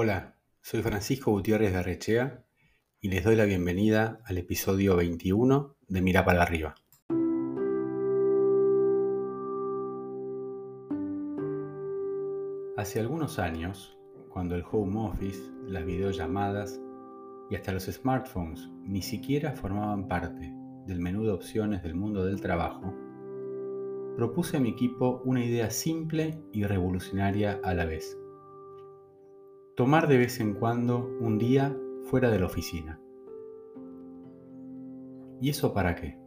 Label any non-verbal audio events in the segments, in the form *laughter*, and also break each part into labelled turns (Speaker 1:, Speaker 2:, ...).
Speaker 1: Hola, soy Francisco Gutiérrez de Arrechea y les doy la bienvenida al episodio 21 de Mira para arriba. Hace algunos años, cuando el home office, las videollamadas y hasta los smartphones ni siquiera formaban parte del menú de opciones del mundo del trabajo, propuse a mi equipo una idea simple y revolucionaria a la vez tomar de vez en cuando un día fuera de la oficina. ¿Y eso para qué?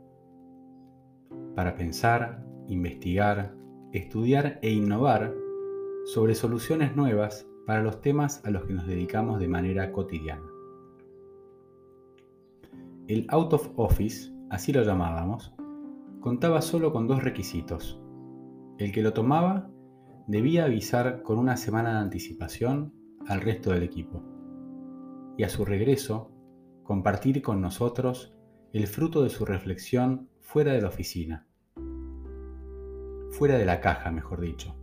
Speaker 1: Para pensar, investigar, estudiar e innovar sobre soluciones nuevas para los temas a los que nos dedicamos de manera cotidiana. El out of office, así lo llamábamos, contaba solo con dos requisitos. El que lo tomaba debía avisar con una semana de anticipación al resto del equipo. Y a su regreso, compartir con nosotros el fruto de su reflexión fuera de la oficina. Fuera de la caja, mejor dicho.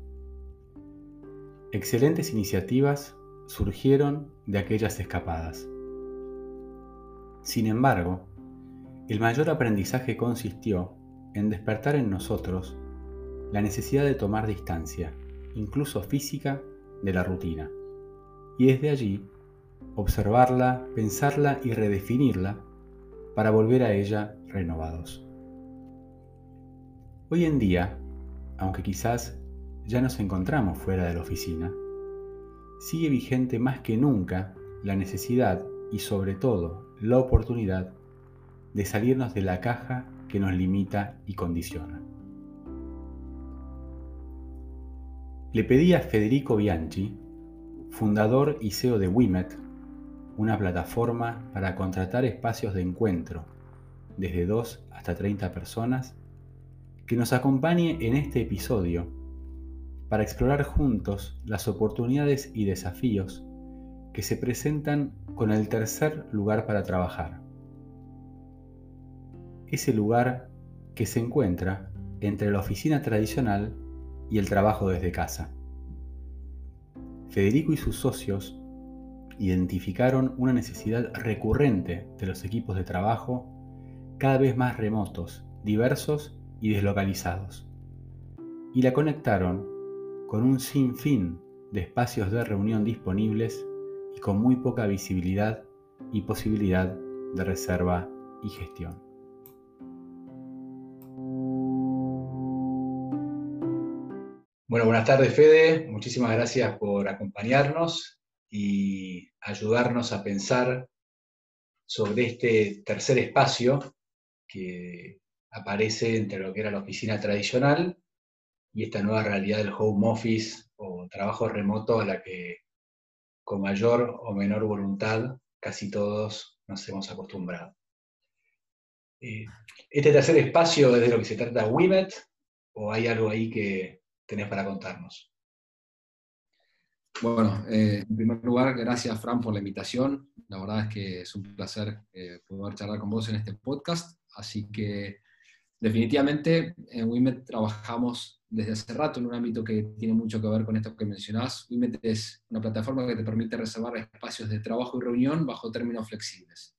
Speaker 1: Excelentes iniciativas surgieron de aquellas escapadas. Sin embargo, el mayor aprendizaje consistió en despertar en nosotros la necesidad de tomar distancia, incluso física, de la rutina y desde allí observarla, pensarla y redefinirla para volver a ella renovados. Hoy en día, aunque quizás ya nos encontramos fuera de la oficina, sigue vigente más que nunca la necesidad y sobre todo la oportunidad de salirnos de la caja que nos limita y condiciona. Le pedí a Federico Bianchi, fundador y CEO de Wimet, una plataforma para contratar espacios de encuentro desde 2 hasta 30 personas, que nos acompañe en este episodio para explorar juntos las oportunidades y desafíos que se presentan con el tercer lugar para trabajar. Ese lugar que se encuentra entre la oficina tradicional y el trabajo desde casa. Federico y sus socios identificaron una necesidad recurrente de los equipos de trabajo cada vez más remotos, diversos y deslocalizados, y la conectaron con un sinfín de espacios de reunión disponibles y con muy poca visibilidad y posibilidad de reserva y gestión. Bueno, buenas tardes Fede, muchísimas gracias por acompañarnos y ayudarnos a pensar sobre este tercer espacio que aparece entre lo que era la oficina tradicional y esta nueva realidad del home office o trabajo remoto a la que con mayor o menor voluntad casi todos nos hemos acostumbrado. Eh, ¿Este tercer espacio es de lo que se trata WIMET o hay algo ahí que, tenés para contarnos?
Speaker 2: Bueno, eh, en primer lugar, gracias Fran por la invitación. La verdad es que es un placer eh, poder charlar con vos en este podcast. Así que definitivamente en WIMET trabajamos desde hace rato en un ámbito que tiene mucho que ver con esto que mencionás. WIMET es una plataforma que te permite reservar espacios de trabajo y reunión bajo términos flexibles.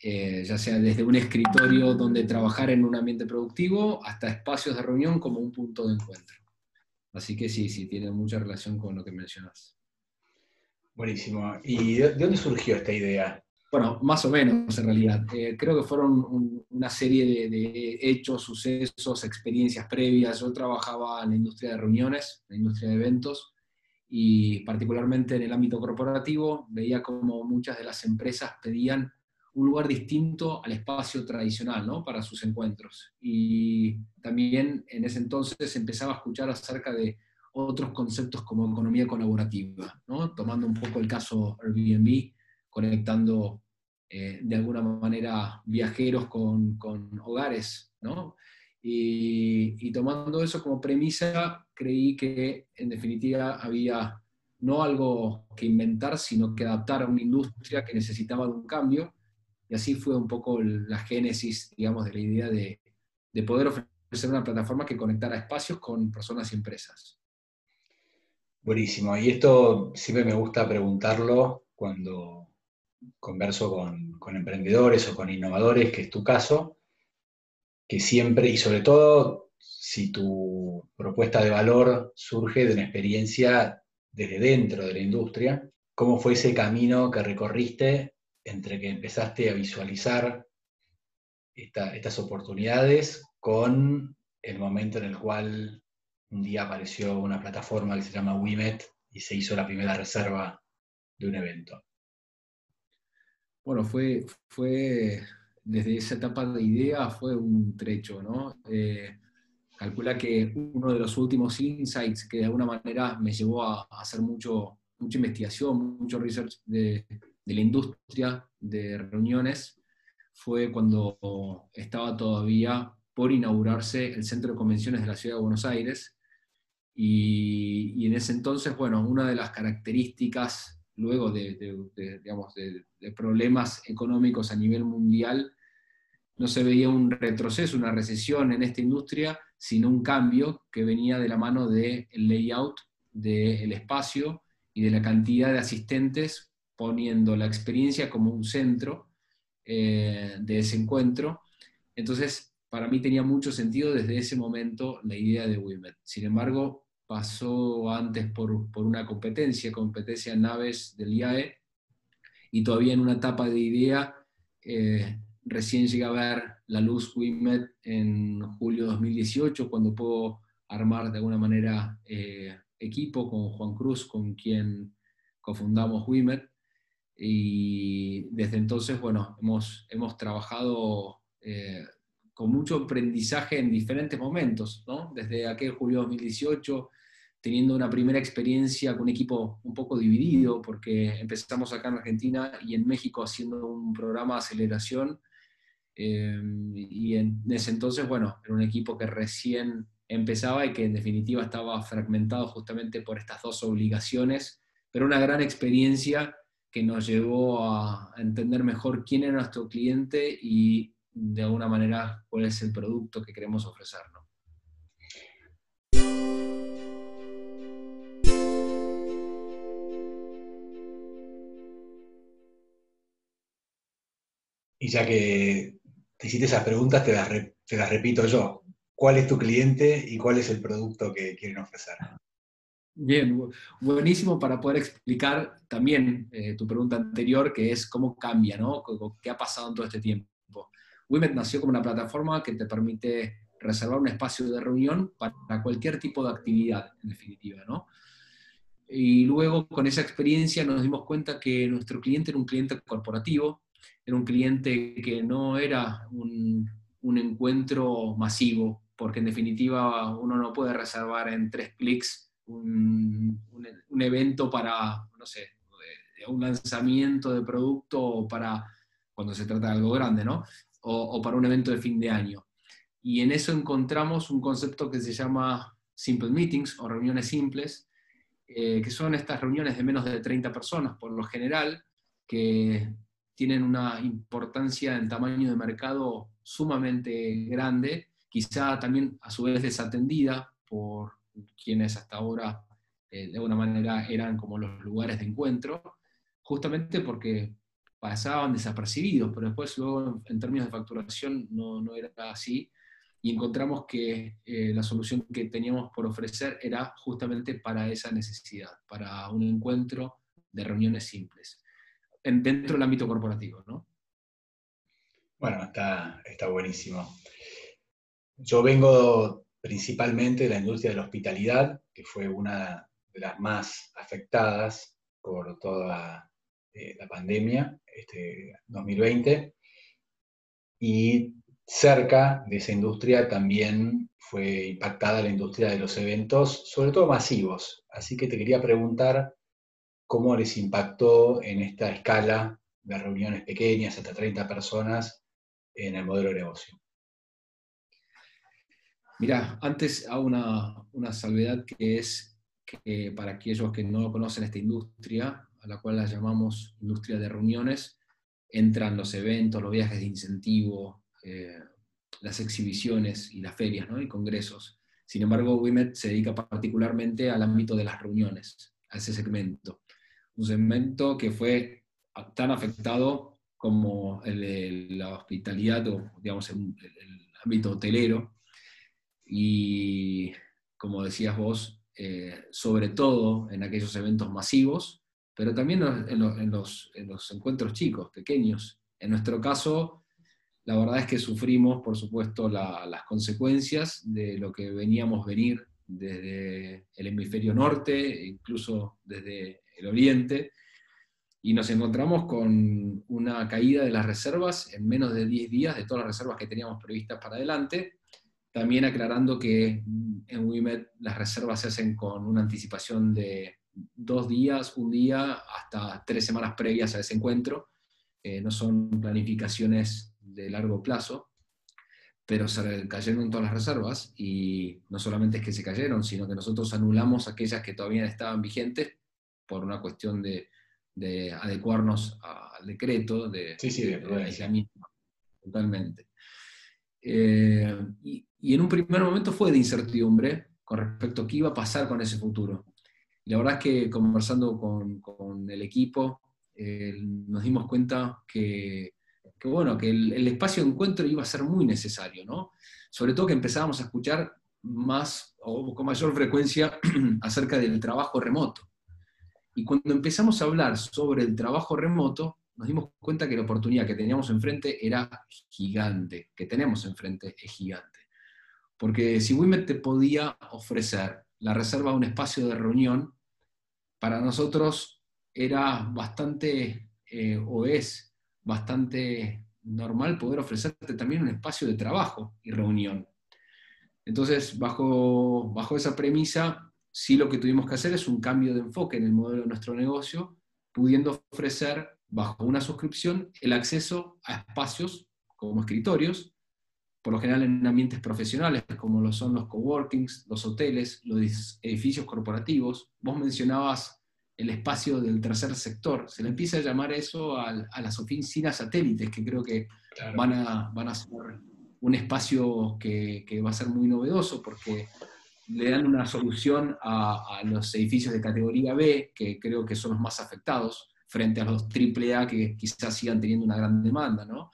Speaker 2: Eh, ya sea desde un escritorio donde trabajar en un ambiente productivo hasta espacios de reunión como un punto de encuentro. Así que sí, sí, tiene mucha relación con lo que mencionas.
Speaker 1: Buenísimo. ¿Y de dónde surgió esta idea?
Speaker 2: Bueno, más o menos en realidad. Eh, creo que fueron una serie de, hechos, sucesos, experiencias previas. Yo trabajaba en la industria de reuniones, en la industria de eventos, y particularmente en el ámbito corporativo veía como muchas de las empresas pedían un lugar distinto al espacio tradicional ¿no? para sus encuentros. Y también en ese entonces empezaba a escuchar acerca de otros conceptos como economía colaborativa, ¿no? tomando un poco el caso Airbnb, conectando eh, de alguna manera viajeros con, con hogares. ¿no? Y, tomando eso como premisa, creí que en definitiva había no algo que inventar, sino que adaptar a una industria que necesitaba un cambio y así fue un poco la génesis, digamos, de la idea de, poder ofrecer una plataforma que conectara espacios con personas y empresas.
Speaker 1: Buenísimo. Y esto siempre me gusta preguntarlo cuando converso con, emprendedores o con innovadores, que es tu caso, que siempre, y sobre todo si tu propuesta de valor surge de una experiencia desde dentro de la industria, ¿cómo fue ese camino que recorriste entre que empezaste a visualizar estas oportunidades con el momento en el cual un día apareció una plataforma que se llama WeMet y se hizo la primera reserva de un evento.
Speaker 2: Bueno, fue, fue desde esa etapa de idea fue un trecho, ¿no? Eh, calcula que uno de los últimos insights que de alguna manera me llevó a, hacer mucho, mucha investigación, mucho research de, de la industria de reuniones fue cuando estaba todavía por inaugurarse el Centro de Convenciones de la Ciudad de Buenos Aires. Y, en ese entonces, bueno, una de las características, luego de, digamos, de, problemas económicos a nivel mundial, no se veía un retroceso, una recesión en esta industria, sino un cambio que venía de la mano del layout del espacio y de la cantidad de asistentes, poniendo la experiencia como un centro eh, de ese encuentro. Entonces, para mí tenía mucho sentido desde ese momento la idea de WIMET. Sin embargo, pasó antes por, una competencia, competencia en naves del IAE, y todavía en una etapa de idea, eh, recién llegué a ver la luz WIMET en julio de 2018, cuando puedo armar de alguna manera eh, equipo con Juan Cruz, con quien cofundamos WIMET, y desde entonces, bueno, hemos, hemos trabajado eh, con mucho aprendizaje en diferentes momentos, ¿no? Desde aquel julio 2018, teniendo una primera experiencia con un equipo un poco dividido, porque empezamos acá en Argentina y en México haciendo un programa de aceleración, eh, y en ese entonces, bueno, era un equipo que recién empezaba y que en definitiva estaba fragmentado justamente por estas dos obligaciones, pero una gran experiencia que nos llevó a entender mejor quién era nuestro cliente y de alguna manera cuál es el producto que queremos ofrecer.
Speaker 1: Y ya que te hiciste esas preguntas, te las, te las repito yo. ¿Cuál es tu cliente y cuál es el producto que quieren ofrecer?
Speaker 2: Bien, buenísimo para poder explicar también eh, tu pregunta anterior, que es cómo cambia, ¿no? ¿Qué ha pasado en todo este tiempo? Wimet nació como una plataforma que te permite reservar un espacio de reunión para cualquier tipo de actividad, en definitiva, ¿no? Y luego con esa experiencia nos dimos cuenta que nuestro cliente era un cliente corporativo, era un cliente que no era un, un encuentro masivo, porque en definitiva uno no puede reservar en tres clics un, un, evento para, no sé, un lanzamiento de producto para cuando se trata de algo grande, ¿no? o, para un evento de fin de año. Y en eso encontramos un concepto que se llama Simple Meetings o reuniones simples, eh, que son estas reuniones de menos de 30 personas por lo general, que tienen una importancia en tamaño de mercado sumamente grande, quizá también a su vez desatendida por quienes hasta ahora eh, de alguna manera eran como los lugares de encuentro, justamente porque pasaban desapercibidos, pero después luego en términos de facturación no, no era así y encontramos que eh, la solución que teníamos por ofrecer era justamente para esa necesidad, para un encuentro de reuniones simples, en, dentro del ámbito corporativo. ¿no?
Speaker 1: Bueno, está, está buenísimo. Yo vengo principalmente la industria de la hospitalidad, que fue una de las más afectadas por toda eh, la pandemia, este 2020, y cerca de esa industria también fue impactada la industria de los eventos, sobre todo masivos. Así que te quería preguntar cómo les impactó en esta escala de reuniones pequeñas, hasta 30 personas, en el modelo de negocio.
Speaker 2: Mira, antes hago una, una salvedad que es que para aquellos que no conocen esta industria, a la cual la llamamos industria de reuniones, entran los eventos, los viajes de incentivo, eh, las exhibiciones y las ferias ¿no? y congresos. Sin embargo, WIMET se dedica particularmente al ámbito de las reuniones, a ese segmento. Un segmento que fue tan afectado como el la hospitalidad o, digamos, el, ámbito hotelero. Y, como decías vos, eh, sobre todo en aquellos eventos masivos, pero también en los, encuentros chicos, pequeños. En nuestro caso, la verdad es que sufrimos, por supuesto, las consecuencias de lo que veníamos venir desde el hemisferio norte, incluso desde el oriente, y nos encontramos con una caída de las reservas en menos de 10 días de todas las reservas que teníamos previstas para adelante. También aclarando que en WIMED las reservas se hacen con una anticipación de dos días, un día, hasta tres semanas previas a ese encuentro. Eh, no son planificaciones de largo plazo, pero se cayeron todas las reservas y no solamente es que se cayeron, sino que nosotros anulamos aquellas que todavía estaban vigentes por una cuestión de, adecuarnos al decreto de, aislamiento. Totalmente. Eh, y, y, en un primer momento fue de incertidumbre con respecto a qué iba a pasar con ese futuro. Y la verdad es que conversando con, con el equipo, eh, nos dimos cuenta que, que bueno, que el, espacio de encuentro iba a ser muy necesario, ¿no? Sobre todo que empezábamos a escuchar más o con mayor frecuencia *clears throat* acerca del trabajo remoto. Y cuando empezamos a hablar sobre el trabajo remoto, nos dimos cuenta que la oportunidad que teníamos enfrente era gigante, que tenemos enfrente es gigante. Porque si Wimet te podía ofrecer la reserva de un espacio de reunión, para nosotros era bastante, eh, o es bastante normal poder ofrecerte también un espacio de trabajo y reunión. Entonces, bajo, bajo esa premisa, sí lo que tuvimos que hacer es un cambio de enfoque en el modelo de nuestro negocio, pudiendo ofrecer bajo una suscripción el acceso a espacios como escritorios por lo general en ambientes profesionales, como lo son los coworkings, los hoteles, los edificios corporativos. Vos mencionabas el espacio del tercer sector. Se le empieza a llamar eso a, las oficinas satélites, que creo que van, a, van a ser un espacio que, va a ser muy novedoso porque le dan una solución a, a, los edificios de categoría B, que creo que son los más afectados, frente a los AAA que quizás sigan teniendo una gran demanda, ¿no?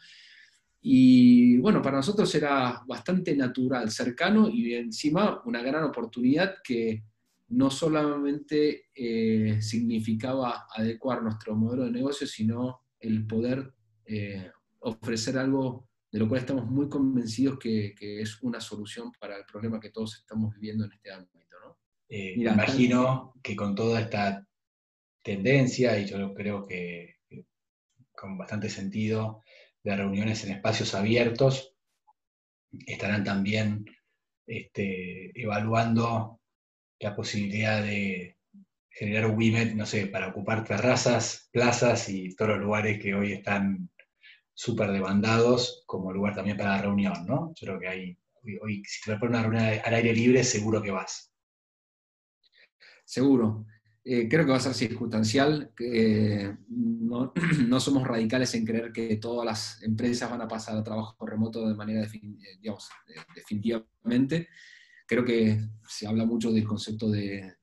Speaker 2: Y bueno, para nosotros era bastante natural, cercano y encima una gran oportunidad que no solamente eh, significaba adecuar nuestro modelo de negocio, sino el poder eh, ofrecer algo de lo cual estamos muy convencidos que, es una solución para el problema que todos estamos viviendo en este ámbito. ¿no?
Speaker 1: Eh, imagino que con toda esta tendencia, y yo creo que con bastante sentido, de reuniones en espacios abiertos, estarán también este, evaluando la posibilidad de generar un WIMET, no sé, para ocupar terrazas, plazas y todos los lugares que hoy están súper demandados como lugar también para la reunión, ¿no? Yo creo que hay, hoy, si te vas a poner una reunión al aire libre, seguro que vas.
Speaker 2: Seguro. Eh, creo que va a ser circunstancial. que no, *clears throat* no, somos radicales en creer que todas las empresas van a pasar a trabajo remoto de manera eh, digamos, definitivamente. Creo que se habla mucho del concepto de,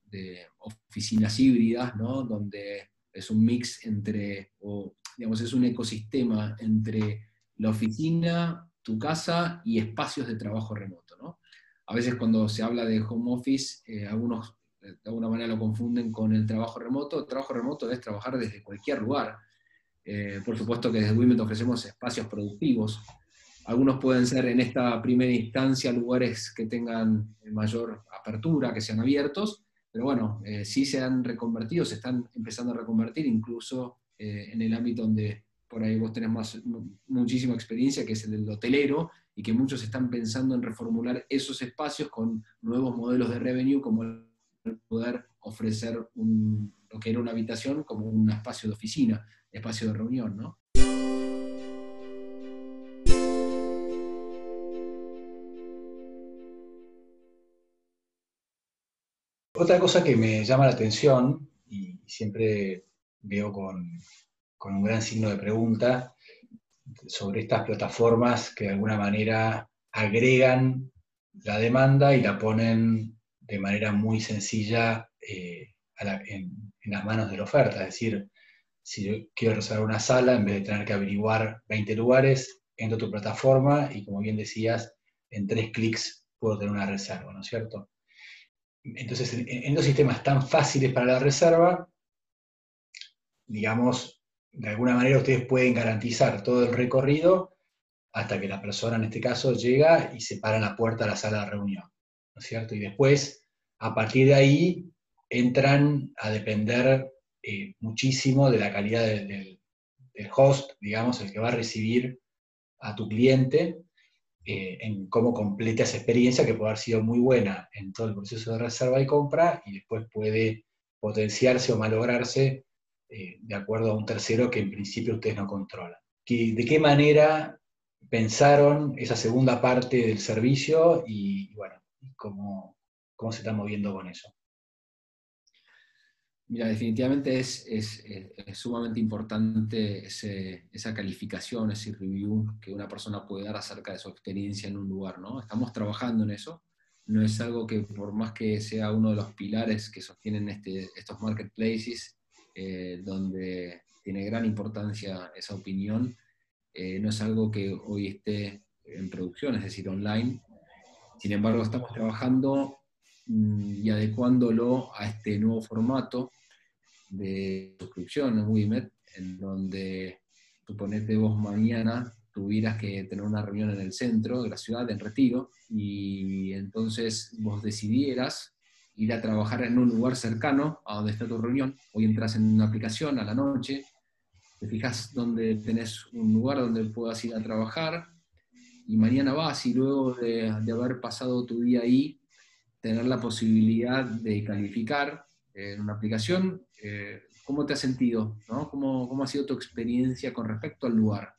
Speaker 2: oficinas híbridas, ¿no? donde es un mix entre, o digamos, es un ecosistema entre la oficina, tu casa y espacios de trabajo remoto. ¿no? A veces cuando se habla de home office, eh, algunos de alguna manera lo confunden con el trabajo remoto. El trabajo remoto es trabajar desde cualquier lugar. Eh, por supuesto que desde Women ofrecemos espacios productivos. Algunos pueden ser en esta primera instancia lugares que tengan mayor apertura, que sean abiertos, pero bueno, eh, sí se han reconvertido, se están empezando a reconvertir incluso eh, en el ámbito donde por ahí vos tenés más, muchísima experiencia, que es el del hotelero, y que muchos están pensando en reformular esos espacios con nuevos modelos de revenue como poder ofrecer lo que era una habitación como un espacio de oficina, espacio de reunión, ¿no?
Speaker 1: Otra cosa que me llama la atención, y siempre veo con, con un gran signo de pregunta, sobre estas plataformas que de alguna manera agregan la demanda y la ponen de manera muy sencilla eh, en, las manos de la oferta. Es decir, si yo quiero reservar una sala, en vez de tener que averiguar 20 lugares, entro a tu plataforma y como bien decías, en tres clics puedo tener una reserva, ¿no es cierto? Entonces, en, en los sistemas tan fáciles para la reserva, digamos, de alguna manera ustedes pueden garantizar todo el recorrido hasta que la persona, en este caso, llega y se para en la puerta de la sala de reunión, ¿no es cierto? Y después, a partir de ahí, entran a depender eh, muchísimo de la calidad del host, digamos, el que va a recibir a tu cliente, eh, en cómo completa esa experiencia que puede haber sido muy buena en todo el proceso de reserva y compra y después puede potenciarse o malograrse eh, de acuerdo a un tercero que en principio ustedes no controlan. ¿De qué manera pensaron esa segunda parte del servicio y, bueno, cómo, cómo se están moviendo con eso?
Speaker 2: Mira, definitivamente es, sumamente importante esa calificación, ese review que una persona puede dar acerca de su experiencia en un lugar, ¿no? Estamos trabajando en eso. No es algo que por más que sea uno de los pilares que sostienen este, estos marketplaces, eh, donde tiene gran importancia esa opinión, eh, no es algo que hoy esté en producción, es decir, online. Sin embargo, estamos trabajando mm, y adecuándolo a este nuevo formato de suscripción en Wimet, en donde suponete vos mañana tuvieras que tener una reunión en el centro de la ciudad, en Retiro, y entonces vos decidieras ir a trabajar en un lugar cercano a donde está tu reunión. Hoy entras en una aplicación a la noche, te fijas dónde tenés un lugar donde puedas ir a trabajar, y mañana vas y luego de, haber pasado tu día ahí, tener la posibilidad de calificar en una aplicación, eh, ¿cómo te has sentido? ¿no? ¿Cómo, ¿Cómo, ha sido tu experiencia con respecto al lugar?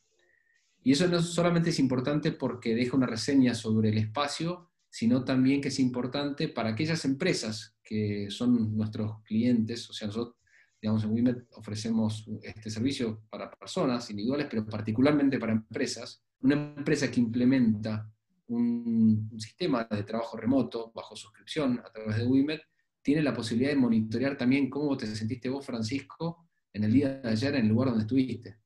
Speaker 2: Y eso no solamente es importante porque deja una reseña sobre el espacio, sino también que es importante para aquellas empresas que son nuestros clientes, o sea, nosotros, digamos, en WIMET ofrecemos este servicio para personas individuales, pero particularmente para empresas. Una empresa que implementa un, un sistema de trabajo remoto bajo suscripción a través de WIMET tiene la posibilidad de monitorear también cómo te sentiste vos, Francisco, en el día de ayer en el lugar donde estuviste.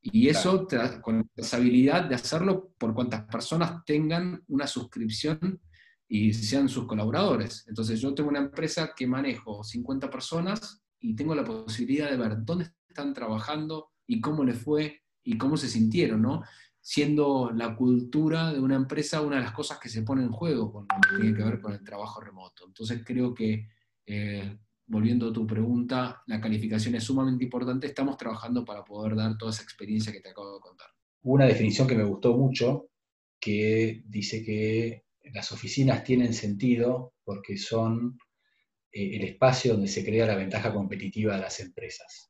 Speaker 2: Y eso te da con la habilidad de hacerlo por cuantas personas tengan una suscripción y sean sus colaboradores. Entonces yo tengo una empresa que manejo 50 personas y tengo la posibilidad de ver dónde están trabajando y cómo les fue y cómo se sintieron, ¿no? Siendo la cultura de una empresa una de las cosas que se pone en juego con lo que tiene que ver con el trabajo remoto. Entonces creo que eh, volviendo a tu pregunta, la calificación es sumamente importante. Estamos trabajando para poder dar toda esa experiencia que te acabo de contar.
Speaker 1: Una definición que me gustó mucho, que dice que las oficinas tienen sentido porque son eh, el espacio donde se crea la ventaja competitiva de las empresas.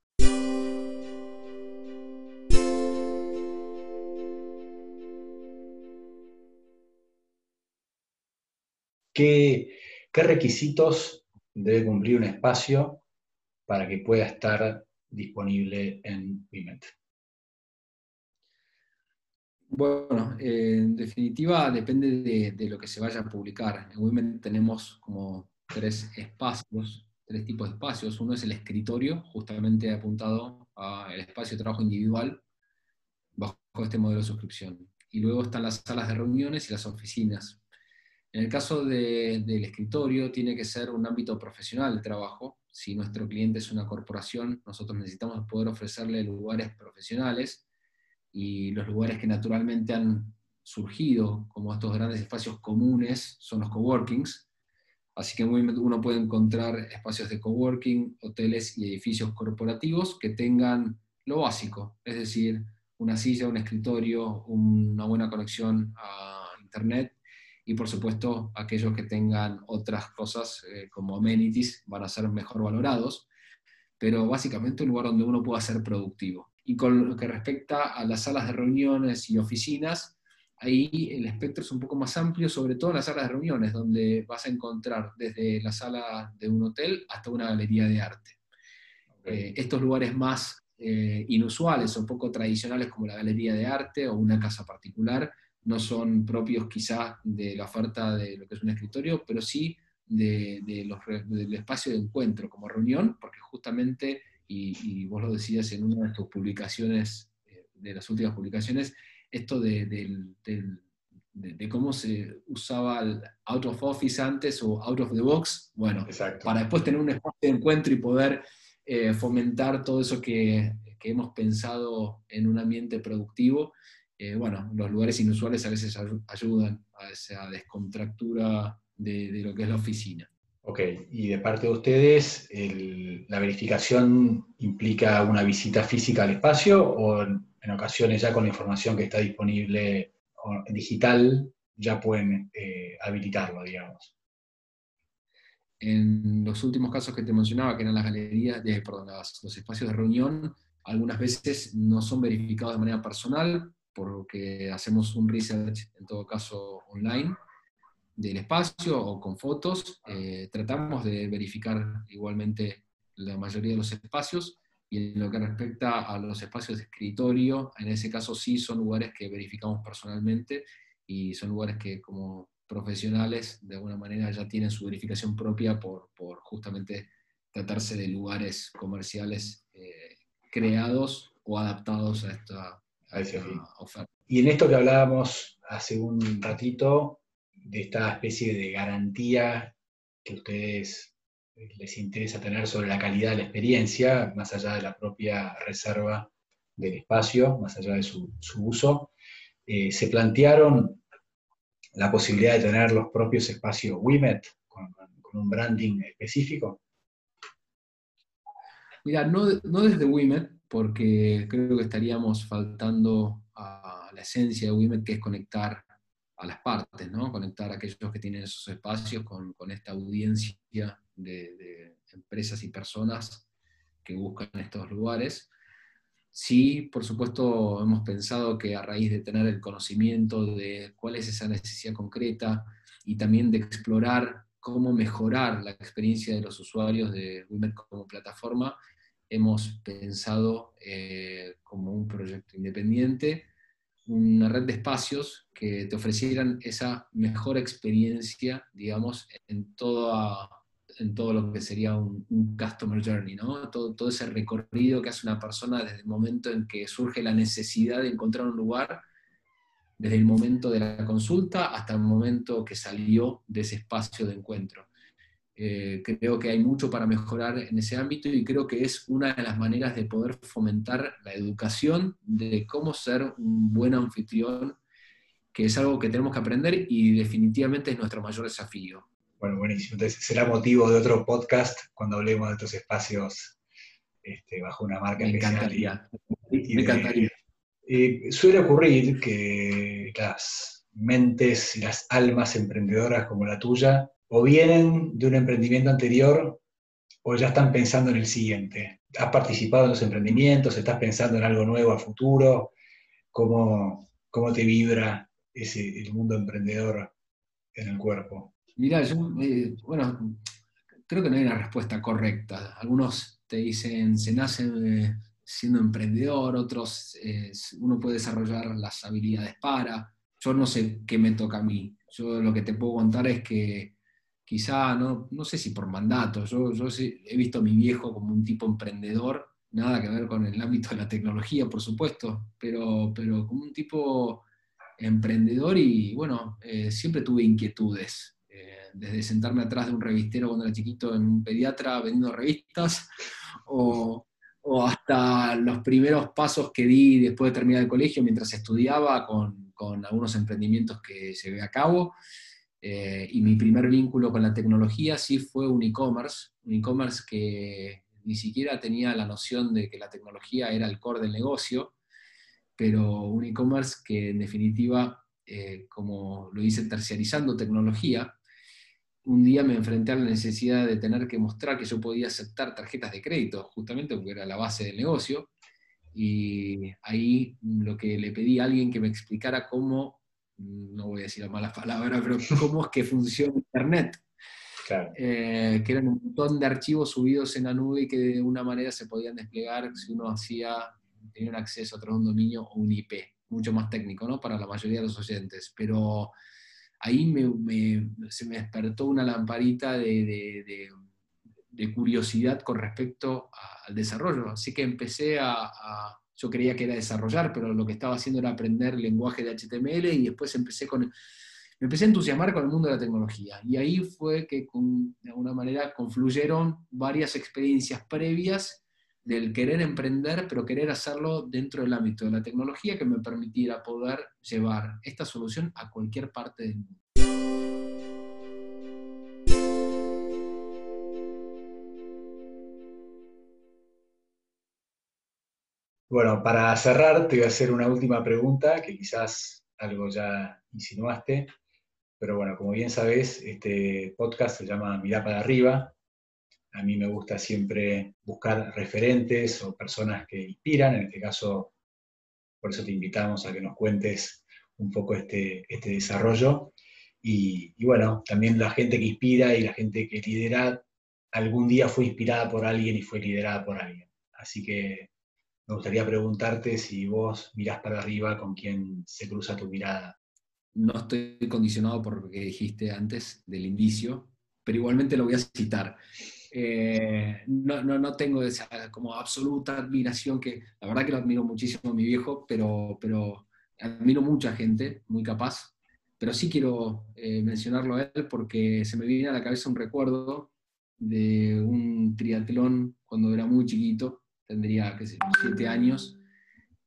Speaker 1: ¿Qué, requisitos debe cumplir un espacio para que pueda estar disponible en Wimet?
Speaker 2: Bueno, en definitiva depende de, lo que se vaya a publicar. En Wimet tenemos como tres espacios, tres tipos de espacios. Uno es el escritorio, justamente apuntado al espacio de trabajo individual bajo este modelo de suscripción. Y luego están las salas de reuniones y las oficinas, en el caso del escritorio, tiene que ser un ámbito profesional de trabajo. Si nuestro cliente es una corporación, nosotros necesitamos poder ofrecerle lugares profesionales y los lugares que naturalmente han surgido como estos grandes espacios comunes son los coworkings. Así que uno puede encontrar espacios de coworking, hoteles y edificios corporativos que tengan lo básico, es decir, una silla, un escritorio, una buena conexión a Internet y por supuesto aquellos que tengan otras cosas eh, como amenities van a ser mejor valorados, pero básicamente un lugar donde uno pueda ser productivo. Y con lo que respecta a las salas de reuniones y oficinas, ahí el espectro es un poco más amplio, sobre todo en las salas de reuniones, donde vas a encontrar desde la sala de un hotel hasta una galería de arte. Eh, estos lugares más eh, inusuales o poco tradicionales como la galería de arte o una casa particular, no son propios quizás de la oferta de lo que es un escritorio, pero sí de, del espacio de encuentro como reunión, porque justamente, y, vos lo decías en una de tus publicaciones, eh, de las últimas publicaciones, esto de, cómo se usaba el out of office antes o out of the box, bueno, para después tener un espacio de encuentro y poder eh, fomentar todo eso que, que, hemos pensado en un ambiente productivo. Eh, bueno, los lugares inusuales a veces ayudan a esa descontractura de, lo que es la oficina.
Speaker 1: Ok, y de parte de ustedes, ¿la verificación implica una visita física al espacio o en, ocasiones ya con la información que está disponible digital ya pueden eh, habilitarlo, digamos?
Speaker 2: En los últimos casos que te mencionaba, que eran las galerías, de, perdón, los espacios de reunión, algunas veces no son verificados de manera personal, porque hacemos un research, en todo caso, online, del espacio o con fotos. Eh, tratamos de verificar igualmente la mayoría de los espacios y en lo que respecta a los espacios de escritorio, en ese caso sí son lugares que verificamos personalmente y son lugares que como profesionales de alguna manera ya tienen su verificación propia por, por justamente tratarse de lugares comerciales eh, creados o adaptados a esta, oferta.
Speaker 1: Y en esto que hablábamos hace un ratito, de esta especie de garantía que a ustedes les interesa tener sobre la calidad de la experiencia, más allá de la propia reserva del espacio, más allá de su, uso. Eh, se plantearon la posibilidad de tener los propios espacios WIMET con, un branding específico.
Speaker 2: Mira, no, no desde WIMET, porque creo que estaríamos faltando a la esencia de WIMET, que es conectar a las partes, ¿no? conectar a aquellos que tienen esos espacios con, esta audiencia de, empresas y personas que buscan estos lugares. Sí, por supuesto, hemos pensado que a raíz de tener el conocimiento de cuál es esa necesidad concreta y también de explorar cómo mejorar la experiencia de los usuarios de Wimet como plataforma, hemos pensado eh, como un proyecto independiente una red de espacios que te ofrecieran esa mejor experiencia, digamos, en, todo en todo lo que sería un, customer journey, ¿no? Todo, todo, ese recorrido que hace una persona desde el momento en que surge la necesidad de encontrar un lugar, desde el momento de la consulta hasta el momento que salió de ese espacio de encuentro. Eh, creo que hay mucho para mejorar en ese ámbito y creo que es una de las maneras de poder fomentar la educación de cómo ser un buen anfitrión, que es algo que tenemos que aprender y definitivamente es nuestro mayor desafío.
Speaker 1: Bueno, buenísimo. Entonces será motivo de otro podcast cuando hablemos de estos espacios este, bajo una marca
Speaker 2: Me encantaría. Me encantaría.
Speaker 1: Eh, suele ocurrir que las mentes y las almas emprendedoras como la tuya o vienen de un emprendimiento anterior o ya están pensando en el siguiente. ¿Has participado en los emprendimientos? ¿Estás pensando en algo nuevo a futuro? ¿Cómo, cómo te vibra ese, el mundo emprendedor en el cuerpo?
Speaker 2: Mira, yo, eh, bueno, creo que no hay una respuesta correcta. Algunos te dicen, se nace eh, siendo emprendedor, otros, eh, uno puede desarrollar las habilidades para. Yo no sé qué me toca a mí. Yo lo que te puedo contar es que quizá, no, no sé si por mandato, yo, yo he visto a mi viejo como un tipo emprendedor, nada que ver con el ámbito de la tecnología, por supuesto, pero, pero como un tipo emprendedor y bueno, eh, siempre tuve inquietudes, eh, desde sentarme atrás de un revistero cuando era chiquito en un pediatra vendiendo revistas, *laughs* o, o hasta los primeros pasos que di después de terminar el colegio mientras estudiaba con, con algunos emprendimientos que llevé a cabo. Eh, y mi primer vínculo con la tecnología sí fue un e-commerce, un e-commerce que ni siquiera tenía la noción de que la tecnología era el core del negocio, pero un e-commerce que en definitiva, eh, como lo hice terciarizando tecnología, un día me enfrenté a la necesidad de tener que mostrar que yo podía aceptar tarjetas de crédito, justamente porque era la base del negocio, y ahí lo que le pedí a alguien que me explicara cómo no voy a decir la mala palabra, pero *laughs* cómo es que funciona Internet. Eh, que eran un montón de archivos subidos en la nube y que de una manera se podían desplegar si uno hacía, tenía un acceso a través de un dominio o un IP. mucho más técnico, ¿no? Para la mayoría de los oyentes, pero ahí se me despertó una lamparita de, curiosidad con respecto al desarrollo. Así que empecé a, yo creía que era desarrollar, pero lo que estaba haciendo era aprender lenguaje de HTML y después empecé con, me empecé a entusiasmar con el mundo de la tecnología. Y ahí fue que de alguna manera confluyeron varias experiencias previas del querer emprender, pero querer hacerlo dentro del ámbito de la tecnología que me permitiera poder llevar esta solución a cualquier parte del mundo.
Speaker 1: Bueno, para cerrar, te voy a hacer una última pregunta, que quizás algo ya insinuaste, pero bueno, como bien sabes, este podcast se llama Mirá para arriba, a mí me gusta siempre buscar referentes o personas que inspiran, en este caso, por eso te invitamos a que nos cuentes un poco este, este desarrollo. Y, bueno, también la gente que inspira y la gente que lidera, algún día fue inspirada por alguien y fue liderada por alguien. Así que me gustaría preguntarte si vos mirás para arriba con quién se cruza tu mirada.
Speaker 2: No estoy condicionado por lo que dijiste antes del indicio, pero igualmente lo voy a citar. Eh, no, no, no, tengo esa como absoluta admiración, que la verdad que lo admiro muchísimo mi viejo, pero, pero admiro mucha gente muy capaz, pero sí quiero eh, mencionarlo a él porque se me viene a la cabeza un recuerdo de un triatlón cuando era muy chiquito, tendría, qué sé, siete años,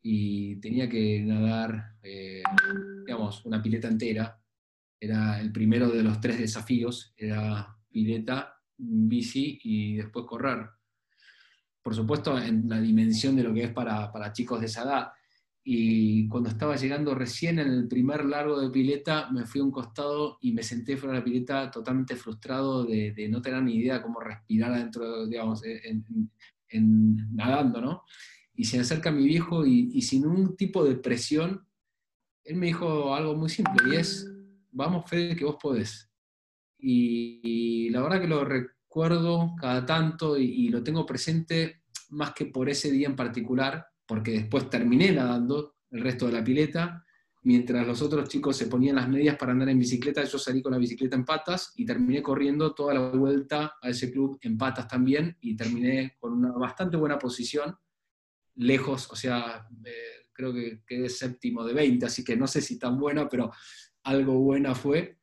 Speaker 2: y tenía que nadar, eh, digamos, una pileta entera. Era el primero de los tres desafíos, era pileta bici y después correr. Por supuesto, en la dimensión de lo que es para, chicos de esa edad. Y cuando estaba llegando recién en el primer largo de pileta, me fui a un costado y me senté fuera de la pileta totalmente frustrado de, no tener ni idea cómo respirar adentro, digamos, en, nadando, ¿no? Y se acerca mi viejo y, y, sin un tipo de presión, él me dijo algo muy simple y es, vamos Fede, que vos podés. Y, la verdad que lo recuerdo cada tanto y, lo tengo presente más que por ese día en particular, porque después terminé nadando el resto de la pileta, mientras los otros chicos se ponían las medias para andar en bicicleta, yo salí con la bicicleta en patas y terminé corriendo toda la vuelta a ese club en patas también y terminé con una bastante buena posición, lejos, o sea, eh, creo que quedé séptimo de 20, así que no sé si tan buena, pero algo buena fue.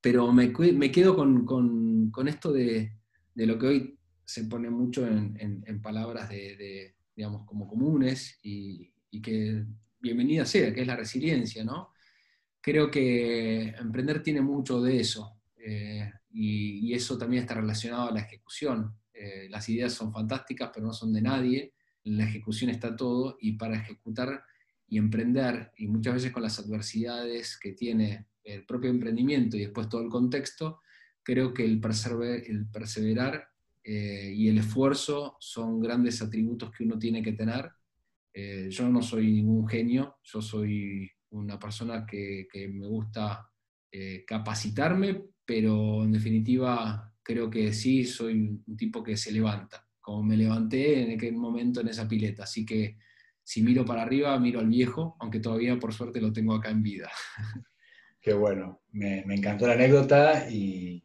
Speaker 2: Pero me, quedo con, esto de, lo que hoy se pone mucho en, palabras de, digamos, como comunes y, que bienvenida sea, que es la resiliencia, ¿no? Creo que emprender tiene mucho de eso eh, y, eso también está relacionado a la ejecución. Eh, las ideas son fantásticas, pero no son de nadie, en la ejecución está todo y para ejecutar y emprender, y muchas veces con las adversidades que tiene el propio emprendimiento y después todo el contexto, creo que el, perseverar eh, y el esfuerzo son grandes atributos que uno tiene que tener. Eh, yo no soy ningún genio, yo soy una persona que, me gusta eh, capacitarme, pero en definitiva creo que sí soy un tipo que se levanta, como me levanté en aquel momento en esa pileta. Así que si miro para arriba, miro al viejo, aunque todavía por suerte lo tengo acá en vida. *laughs*
Speaker 1: Qué bueno, me, encantó la anécdota y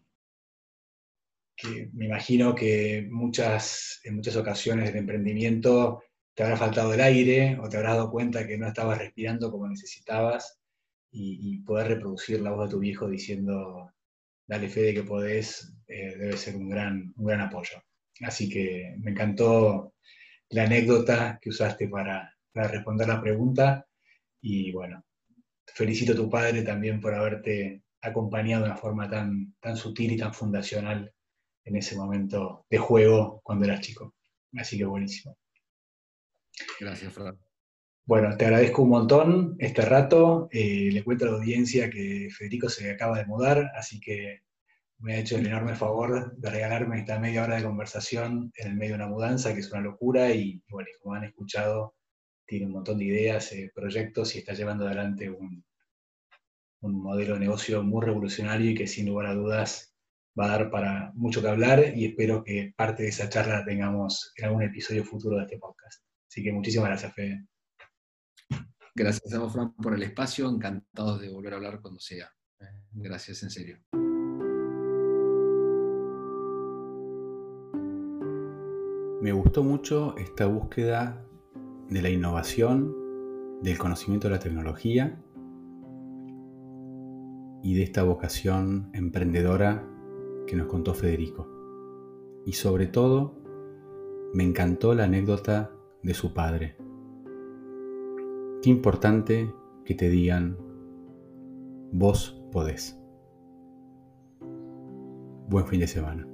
Speaker 1: me imagino que muchas, en muchas ocasiones del emprendimiento te habrá faltado el aire o te habrás dado cuenta que no estabas respirando como necesitabas y, poder reproducir la voz de tu viejo diciendo, dale fe de que podés, eh, debe ser un gran, un gran apoyo. Así que me encantó la anécdota que usaste para, para responder la pregunta y bueno, felicito a tu padre también por haberte acompañado de una forma tan, tan sutil y tan fundacional en ese momento de juego cuando eras chico. Así que buenísimo.
Speaker 2: Gracias, Fran.
Speaker 1: Bueno, te agradezco un montón este rato. Eh, le cuento a la audiencia que Federico se acaba de mudar, así que me ha hecho el enorme favor de regalarme esta media hora de conversación en el medio de una mudanza, que es una locura, y, bueno, como han escuchado, tiene un montón de ideas, eh, proyectos y está llevando adelante un, un modelo de negocio muy revolucionario y que sin lugar a dudas va a dar para mucho que hablar y espero que parte de esa charla la tengamos en algún episodio futuro de este podcast. Así que muchísimas gracias, Fede.
Speaker 2: Gracias a vos, Fran, por el espacio. Encantados de volver a hablar cuando sea. Gracias, en serio.
Speaker 1: Me gustó mucho esta búsqueda de la innovación, del conocimiento de la tecnología y de esta vocación emprendedora que nos contó Federico. Y sobre todo, me encantó la anécdota de su padre. Qué importante que te digan, vos podés. Buen fin de semana.